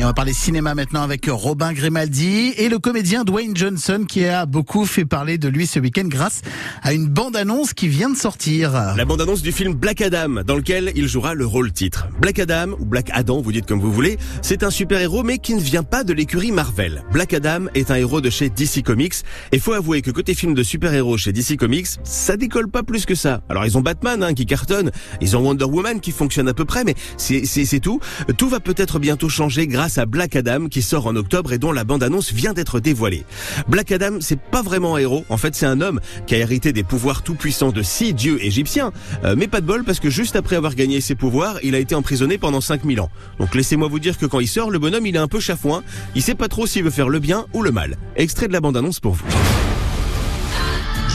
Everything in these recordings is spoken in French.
Et on va parler cinéma maintenant avec Robin Grimaldi et le comédien Dwayne Johnson qui a beaucoup fait parler de lui ce week-end grâce à une bande-annonce qui vient de sortir. La bande-annonce du film Black Adam, dans lequel il jouera le rôle titre. Black Adam, ou Black Adam, vous dites comme vous voulez, c'est un super-héros mais qui ne vient pas de l'écurie Marvel. Black Adam est un héros de chez DC Comics et faut avouer que côté film de super-héros chez DC Comics, ça décolle pas plus que ça. Alors ils ont Batman hein, qui cartonne, ils ont Wonder Woman qui fonctionne à peu près, mais c'est tout. Tout va peut-être bientôt changer grâce à Black Adam qui sort en octobre et dont la bande-annonce vient d'être dévoilée. Black Adam, c'est pas vraiment un héros. En fait, c'est un homme qui a hérité des pouvoirs tout-puissants de six dieux égyptiens. Euh, mais pas de bol parce que juste après avoir gagné ses pouvoirs, il a été emprisonné pendant 5000 ans. Donc laissez-moi vous dire que quand il sort, le bonhomme, il est un peu chafouin. Il sait pas trop s'il veut faire le bien ou le mal. Extrait de la bande-annonce pour vous.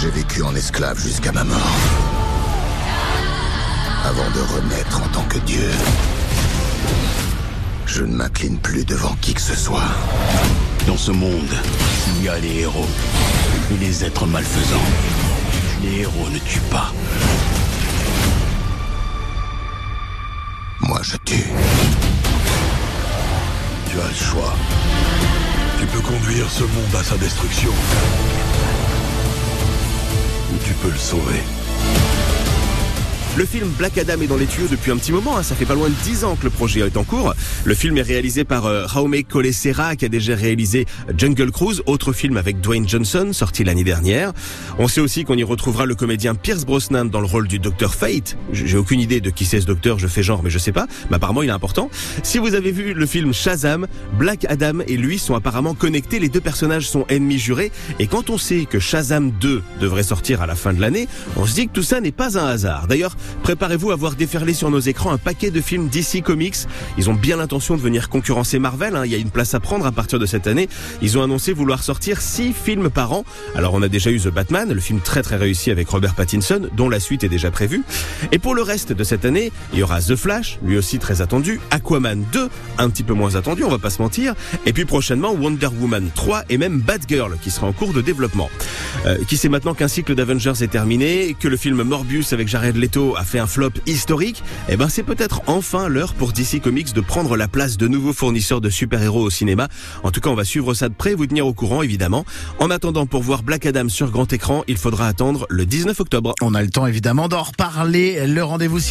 J'ai vécu en esclave jusqu'à ma mort. Avant de renaître en tant que Dieu. Je ne m'incline plus devant qui que ce soit. Dans ce monde, il y a les héros et les êtres malfaisants. Les héros ne tuent pas. Moi, je tue. Tu as le choix. Tu peux conduire ce monde à sa destruction. Ou tu peux le sauver. Le film Black Adam est dans les tuyaux depuis un petit moment, hein. ça fait pas loin de 10 ans que le projet est en cours. Le film est réalisé par euh, Jaume Collet-Serra qui a déjà réalisé Jungle Cruise, autre film avec Dwayne Johnson sorti l'année dernière. On sait aussi qu'on y retrouvera le comédien Pierce Brosnan dans le rôle du Docteur Fate. J'ai aucune idée de qui c'est ce docteur, je fais genre mais je sais pas, mais apparemment il est important. Si vous avez vu le film Shazam, Black Adam et lui sont apparemment connectés, les deux personnages sont ennemis jurés et quand on sait que Shazam 2 devrait sortir à la fin de l'année, on se dit que tout ça n'est pas un hasard. D'ailleurs, Préparez-vous à voir déferler sur nos écrans un paquet de films DC Comics. Ils ont bien l'intention de venir concurrencer Marvel. Hein. Il y a une place à prendre à partir de cette année. Ils ont annoncé vouloir sortir six films par an. Alors on a déjà eu The Batman, le film très très réussi avec Robert Pattinson, dont la suite est déjà prévue. Et pour le reste de cette année, il y aura The Flash, lui aussi très attendu, Aquaman 2, un petit peu moins attendu, on va pas se mentir. Et puis prochainement Wonder Woman 3 et même Batgirl qui sera en cours de développement. Euh, qui sait maintenant qu'un cycle d'Avengers est terminé, que le film Morbius avec Jared Leto a fait un flop historique, eh ben c'est peut-être enfin l'heure pour DC Comics de prendre la place de nouveaux fournisseurs de super-héros au cinéma. En tout cas, on va suivre ça de près, vous tenir au courant évidemment. En attendant, pour voir Black Adam sur grand écran, il faudra attendre le 19 octobre. On a le temps évidemment d'en reparler. Le rendez-vous cinéma